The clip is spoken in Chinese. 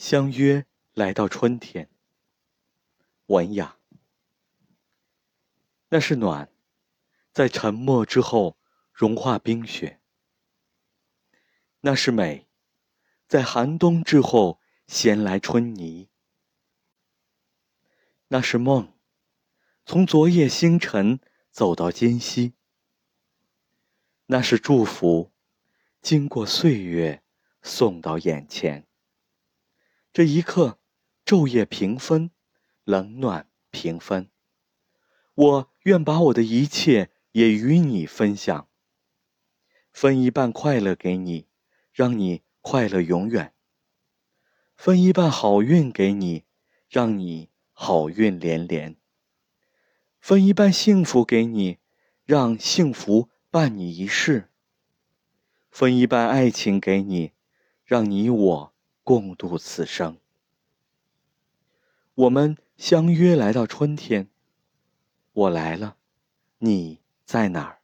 相约来到春天。文雅，那是暖，在沉默之后融化冰雪；那是美，在寒冬之后衔来春泥；那是梦，从昨夜星辰走到今夕；那是祝福，经过岁月送到眼前。这一刻，昼夜平分，冷暖平分。我愿把我的一切也与你分享，分一半快乐给你，让你快乐永远；分一半好运给你，让你好运连连；分一半幸福给你，让幸福伴你一世；分一半爱情给你，让你我。共度此生，我们相约来到春天。我来了，你在哪儿？